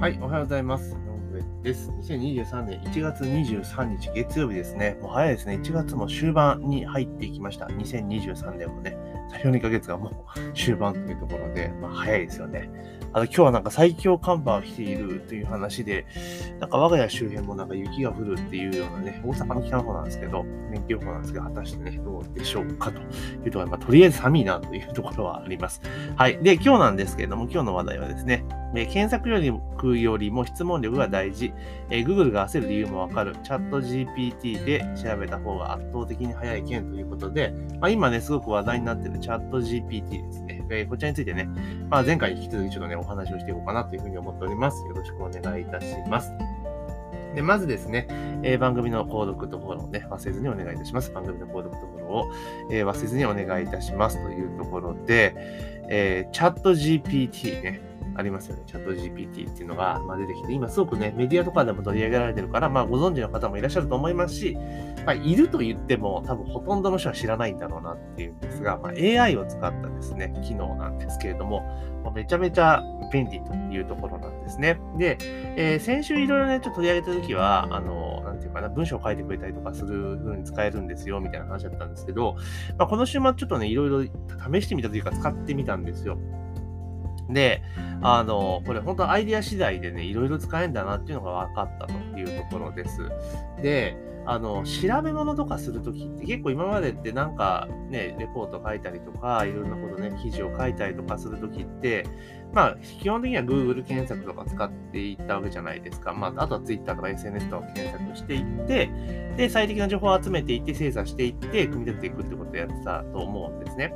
はい、おはようございます。井上です。2023年1月23日月曜日ですね。もう早いですね。1月も終盤に入っていきました。2023年もね、最初2ヶ月がもう終盤というところで、まあ早いですよね。あの今日はなんか最強寒波が来ているという話で、なんか我が家周辺もなんか雪が降るっていうようなね、大阪の北の方なんですけど、天気予報なんですけど、果たしてね、どうでしょうかというところで、まあ、とりあえず寒いなというところはあります。はい。で、今日なんですけれども、今日の話題はですね、え検索よりよりも質問力が大事、えー、Google が焦る理由もわかる、チャット GPT で調べた方が圧倒的に早い件ということで、まあ、今ね、すごく話題になっていチャット GPT ですね。えー、こちらについてね、まあ、前回引き続きちょっとね、お話をしていこうかなというふうに思っております。よろしくお願いいたします。で、まずですね、えー、番組の購読とフォローをね、忘れずにお願いいたします。番組の購読とフォローを、えー、忘れずにお願いいたしますというところで、えー、チャット GPT ね、ありますよね。チャット GPT っていうのが、ま、出てきて、今すごくね、メディアとかでも取り上げられてるから、まあ、ご存知の方もいらっしゃると思いますし、まあ、いると言っても、多分ほとんどの人は知らないんだろうなっていうんですが、まあ、AI を使ったですね、機能なんですけれども、まあ、めちゃめちゃ便利というところなんですね。で、えー、先週いろいろね、ちょっと取り上げたときは、あの、なんていうかな、文章を書いてくれたりとかする風に使えるんですよ、みたいな話だったんですけど、まあ、この週末ちょっとね、いろいろ試してみたというか、使ってみたんですよ。で、あの、これ本当アイディア次第でね、いろいろ使えるんだなっていうのが分かったというところです。で、あの、調べ物とかするときって結構今までってなんかね、レポート書いたりとか、いろんなことね、記事を書いたりとかするときって、まあ、基本的には Google 検索とか使っていったわけじゃないですか。まあ、あとは Twitter とか SNS とか検索していって、で、最適な情報を集めていって、精査していって、組み立てていくってことをやってたと思うんですね。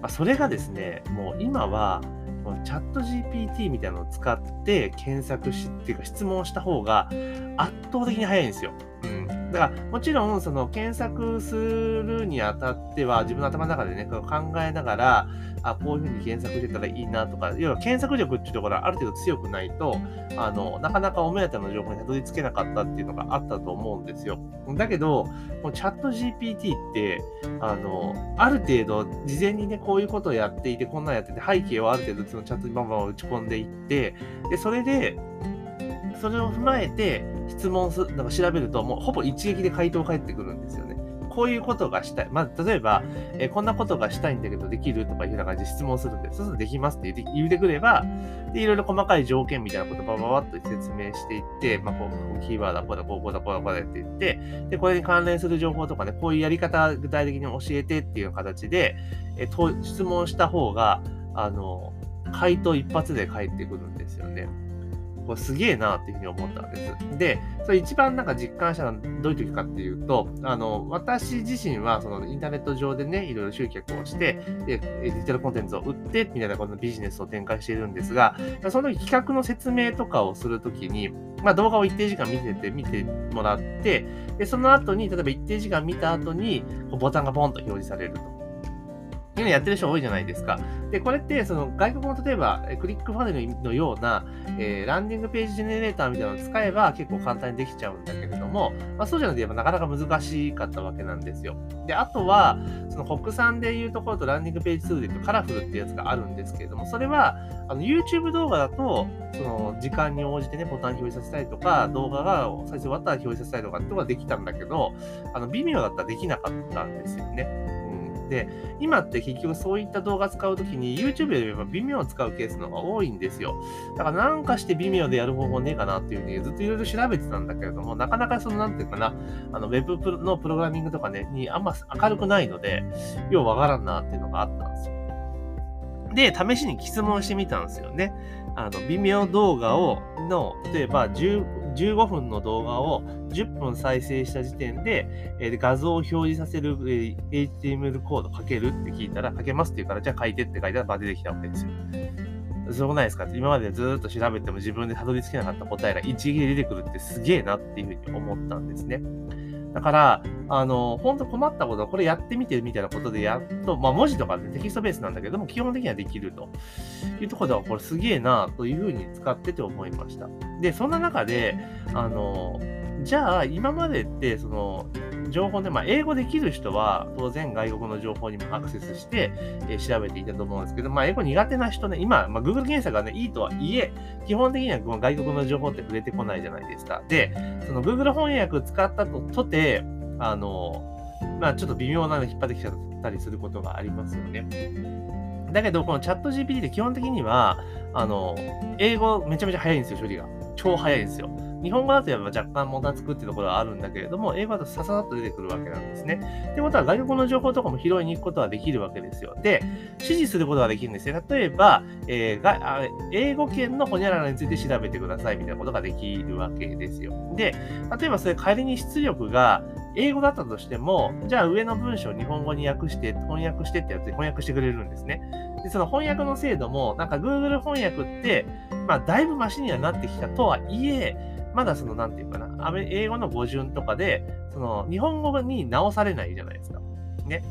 まあ、それがですね、もう今は、このチャット GPT みたいなのを使って検索し、っていうか質問した方が圧倒的に早いんですよ。うん。だから、もちろん、その検索するにあたっては、自分の頭の中でね、考えながら、あ、こういうふうに検索してたらいいなとか、要は検索力っていうところはある程度強くないと、あの、なかなかお目当ての情報にたどり着けなかったっていうのがあったと思うんですよ。だけど、もうチャット GPT って、あの、ある程度、事前にね、こういうことをやっていて、こんなんやってて、背景をある程度、そのチャットにバンバン打ち込んでいって、で、それで、それを踏まえて質問す、なんか調べると、もうほぼ一撃で回答返ってくるんですよね。こういうことがしたい。まず、例えば、えー、こんなことがしたいんだけど、できるとかいうような感じで質問するんで、そうするとできますって言って言ってくれば、で、いろいろ細かい条件みたいなことをばばばっと説明していって、まあ、こう、キーワードはこうだ、こうこうだ、こうだ、こうだって言って、で、これに関連する情報とかね、こういうやり方具体的に教えてっていう形で、えー、質問した方が、あの、回答一発で返ってくるんですよね。これすげえなっていうふうに思ったんです。で、それ一番なんか実感したのはどういう時かっていうと、あの、私自身はそのインターネット上でね、いろいろ集客をして、で、デジタルコンテンツを売って、みたいなこのビジネスを展開しているんですが、その企画の説明とかをするときに、まあ動画を一定時間見てて、見てもらって、で、その後に、例えば一定時間見た後に、ボタンがポンと表示されると。いうのやってる人多いじゃないですか。で、これって、その外国の例えば、クリックファネルのような、えー、ランディングページジェネレーターみたいなのを使えば結構簡単にできちゃうんだけれども、まあ、そうじゃなくて、なかなか難しかったわけなんですよ。で、あとは、その国産でいうところとランディングページツールで言うとカラフルってやつがあるんですけれども、それは、あの YouTube 動画だと、その時間に応じてね、ボタン表示させたりとか、動画が再生終わったら表示させたりとかってことができたんだけど、あの、微妙だったらできなかったんですよね。で、今って結局そういった動画使うときに YouTube よりも微妙を使うケースの方が多いんですよ。だからなんかして微妙でやる方法ねえかなっていうふうにずっといろいろ調べてたんだけれども、なかなかそのなんていうかな、あの Web のプログラミングとかね、にあんま明るくないので、ようわからんなっていうのがあったんですよ。で、試しに質問してみたんですよね。あの、微妙動画を、の、例えば10、15分の動画を10分再生した時点で、えー、画像を表示させる、えー、HTML コード書けるって聞いたら、書けますって言うから、じゃあ書いてって書いたら、ば出てきたわけですよ。すごくないですか？今までずっと調べても自分でたどり着けなかった答えが一撃で出てくるってすげえなっていうふうに思ったんですね。だから、あの、本当困ったことは、これやってみてみたいなことでやっと、まあ文字とかでテキストベースなんだけども、基本的にはできるというところでは、これすげえなというふうに使ってて思いました。で、そんな中で、あの、じゃあ、今までって、その、情報で、まあ、英語できる人は、当然外国の情報にもアクセスして、えー、調べていたと思うんですけど、まあ、英語苦手な人ね、今、まあ、Google 検索がね、いいとはいえ、基本的にはこの外国の情報って触れてこないじゃないですか。で、その Google 翻訳使ったととて、あの、まあ、ちょっと微妙なの引っ張ってきちゃったりすることがありますよね。だけど、このチャット GPT って基本的には、あの、英語めちゃめちゃ早いんですよ、処理が。超早いんですよ。日本語だとやっぱ若干もたつくっていうところはあるんだけれども、英語だとささっと出てくるわけなんですね。ってことは外国の情報とかも拾いに行くことはできるわけですよ。で、指示することができるんですよ。例えば、えー、が英語圏のホニャララについて調べてくださいみたいなことができるわけですよ。で、例えばそれ仮に出力が英語だったとしても、じゃあ上の文章を日本語に訳して、翻訳してってやつで翻訳してくれるんですね。で、その翻訳の精度も、なんか Google 翻訳って、まあだいぶマシにはなってきたとはいえ、まだその、なんていうかな、英語の語順とかで、その、日本語に直されないじゃないですか。ね。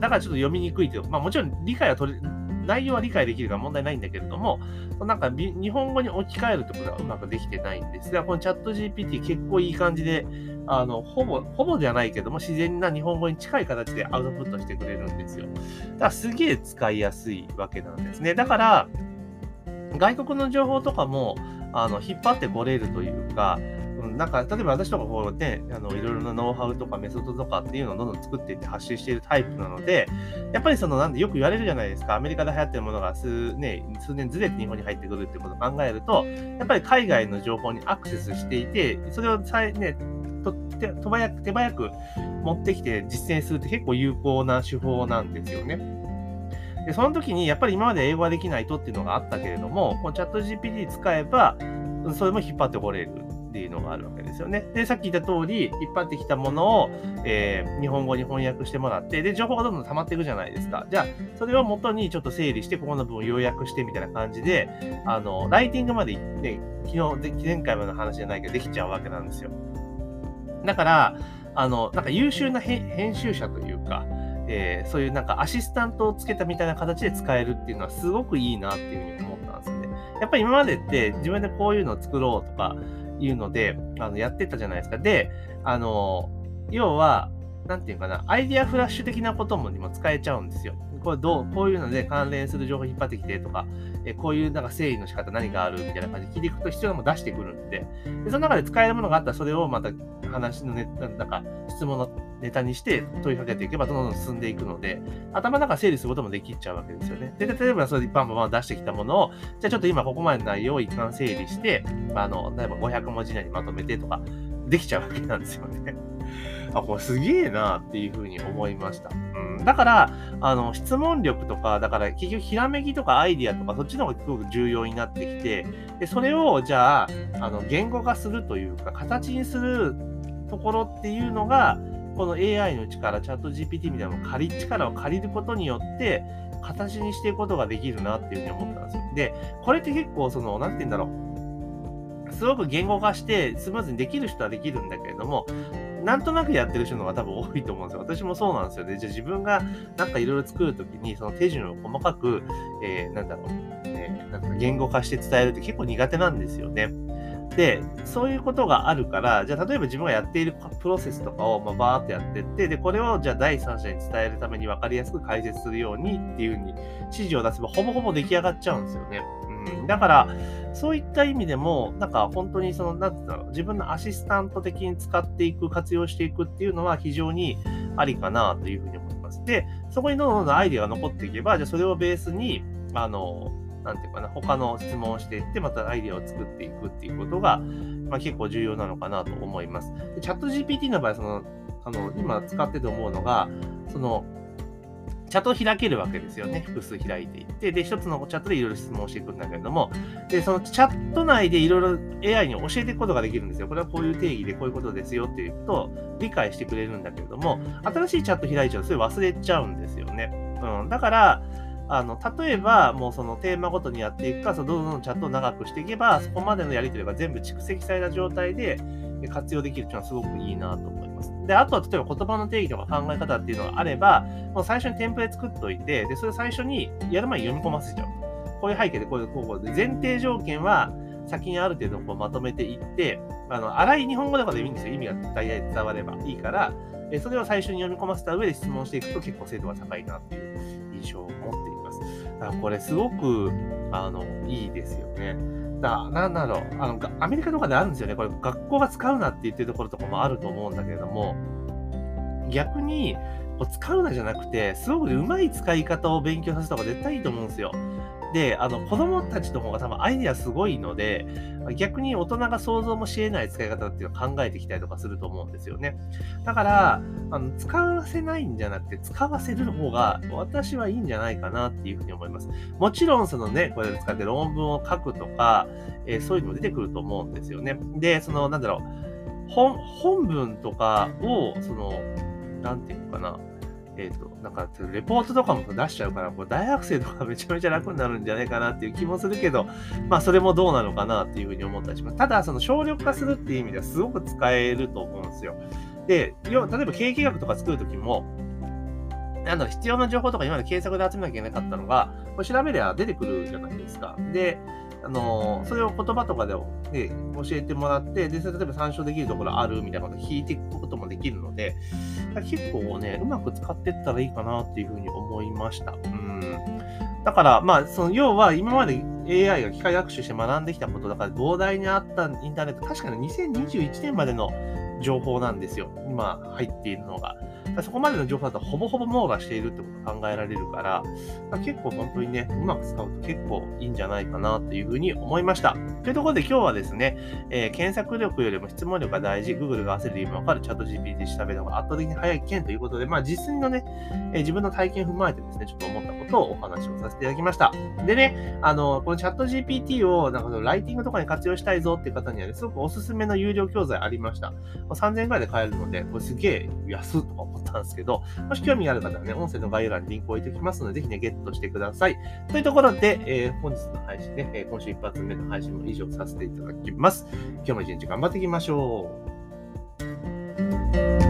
だからちょっと読みにくいという、まあもちろん理解は取れ、内容は理解できるから問題ないんだけれども、なんか日本語に置き換えるってことがうまくできてないんですが、このチャット GPT 結構いい感じで、あの、ほぼ、ほぼじゃないけども、自然な日本語に近い形でアウトプットしてくれるんですよ。だからすげえ使いやすいわけなんですね。だから、外国の情報とかも、あの、引っ張ってこれるというか、うん、なんか、例えば私とかこうね、あの、いろいろなノウハウとかメソッドとかっていうのをどんどん作っていって発信しているタイプなので、やっぱりその、なんでよく言われるじゃないですか、アメリカで流行ってるものが数,、ね、数年ずれて日本に入ってくるってことを考えると、やっぱり海外の情報にアクセスしていて、それをさえね、と手早く手早く持ってきて実践するって結構有効な手法なんですよね。で、その時にやっぱり今まで英語ができないとっていうのがあったけれども、このチャット GPT 使えば、それも引っ張ってこれるっていうのがあるわけですよね。で、さっき言った通り、引っ張ってきたものを、えー、日本語に翻訳してもらって、で、情報がどんどん溜まっていくじゃないですか。じゃあ、それを元にちょっと整理して、ここの部分を要約してみたいな感じで、あの、ライティングまでね、昨日、前回までの話じゃないけど、できちゃうわけなんですよ。だから、あの、なんか優秀な編集者というか、えー、そういうなんかアシスタントをつけたみたいな形で使えるっていうのはすごくいいなっていうふうに思ったんですよね。やっぱり今までって自分でこういうのを作ろうとかいうので、あのやってたじゃないですか。で、あの、要は、なんていうかな、アイディアフラッシュ的なこともにも使えちゃうんですよ。これどう、こういうので関連する情報引っ張ってきてとか、えこういうなんか整理の仕方何があるみたいな感じで聞いていくと必要なもの出してくるんで、でその中で使えるものがあったらそれをまた話のネタ、なんか質問のネタにして問いかけていけばどんどん進んでいくので、頭の中整理することもできちゃうわけですよね。で、例えばそれでバンバン出してきたものを、じゃあちょっと今ここまでの内容を一貫整理して、まあの、例えば500文字以内にまとめてとか、できちゃうわけなんですよね。あ、これすげえなっていうふうに思いました。うん。だから、あの、質問力とか、だから結局ひらめきとかアイディアとか、そっちの方がすごく重要になってきて、で、それをじゃあ、あの、言語化するというか、形にするところっていうのが、この AI の力、チャット GPT みたいなのを借り、力を借りることによって、形にしていくことができるなっていうふうに思ったんですよ。で、これって結構、その、なんて言うんだろう。すごく言語化してスムーズにできる人はできるんだけれども、なんとなくやってる人の方が多分多いと思うんですよ。私もそうなんですよね。じゃあ自分がなんかいろいろ作るときに、その手順を細かく、えー、なんだろう、ね、なんか言語化して伝えるって結構苦手なんですよね。で、そういうことがあるから、じゃあ例えば自分がやっているプロセスとかをまあバーっとやってって、で、これをじゃあ第三者に伝えるために分かりやすく解説するようにっていうふうに指示を出せばほぼほぼ出来上がっちゃうんですよね。うん、だから、そういった意味でも、なんか本当にその、なんて言うんだろう、自分のアシスタント的に使っていく、活用していくっていうのは非常にありかなというふうに思います。で、そこにどんどんどんアイデアが残っていけば、じゃあそれをベースに、あの、なんていうかな、他の質問をしていって、またアイデアを作っていくっていうことが、まあ、結構重要なのかなと思います。チャット GPT の場合、その、あの、今使ってて思うのが、その、チャットを開けるわけですよね。複数開いていって、で、一つのチャットでいろいろ質問していくんだけれども、で、そのチャット内でいろいろ AI に教えていくことができるんですよ。これはこういう定義でこういうことですよっていうと、理解してくれるんだけれども、新しいチャット開いちゃうとそれ忘れちゃうんですよね。うん。だから、あの、例えば、もうそのテーマごとにやっていくか、そのどんどんチャットを長くしていけば、そこまでのやり取りが全部蓄積された状態で活用できるっていうのはすごくいいなと思います。で、あとは例えば言葉の定義とか考え方っていうのがあれば、もう最初にテンプレ作っといて、で、それ最初にやる前に読み込ませちゃう。こういう背景でこういうこうこうで、前提条件は、先にある程度こうまとめていって、あの、荒い日本語とかでいいんですよ。意味が大体伝わればいいから、えそれを最初に読み込ませた上で質問していくと結構精度が高いなっていう印象を持っています。だからこれすごく、あの、いいですよね。たなんだろうあの、アメリカとかであるんですよね。これ学校が使うなって言ってるところとかもあると思うんだけれども、逆に、使うなじゃなくて、すごくうまい使い方を勉強させた方が絶対いいと思うんですよ。で、あの、子供たちの方が多分アイデアすごいので、逆に大人が想像もし得ない使い方っていうのを考えてきたりとかすると思うんですよね。だから、あの使わせないんじゃなくて、使わせる方が私はいいんじゃないかなっていうふうに思います。もちろん、そのね、これで使って論文を書くとか、えー、そういうのも出てくると思うんですよね。で、その、なんだろう、本、本文とかを、その、なんていうのかな、えっ、ー、と、なんか、レポートとかも出しちゃうから、これ大学生とかめちゃめちゃ楽になるんじゃないかなっていう気もするけど、まあ、それもどうなのかなっていうふうに思ったりします。ただ、その省力化するっていう意味ではすごく使えると思うんですよ。で、要例えば経営計画とか作るときも、なんだろ、必要な情報とか今まで検索で集めなきゃいけなかったのが、これ調べりゃ出てくるじゃないですか。で、あのそれを言葉とかで、ね、教えてもらって、で、例えば参照できるところあるみたいなことを聞いていくこともできるので、結構ね、うまく使っていったらいいかなっていうふうに思いました。うん。だから、まあ、その、要は今まで AI が機械学習して学んできたことだから、膨大にあったインターネット、確かに2021年までの情報なんですよ。今入っているのが。そこまでの情報だとほぼほぼ網羅しているってことが考えられるから、結構本当にね、うまく使うと結構いいんじゃないかなっていうふうに思いました。というところで今日はですね、えー、検索力よりも質問力が大事、Google が焦る理由もわかるチャット GPT 調べた方が圧倒的に早い件ということで、まあ実際のね、えー、自分の体験を踏まえてですね、ちょっと思ったことをお話をさせていただきました。でね、あの、このチャット GPT をなんかそのライティングとかに活用したいぞっていう方にはね、すごくおすすめの有料教材ありました。3000円くらいで買えるので、これすげえ安とかったんですけど、もし興味がある方はね、音声の概要欄にリンクを置いておきますので、ぜひね、ゲットしてください。というところで、えー、本日の配信ね、え今週一発目の配信も以上させていただきます。今日も一日頑張っていきましょう。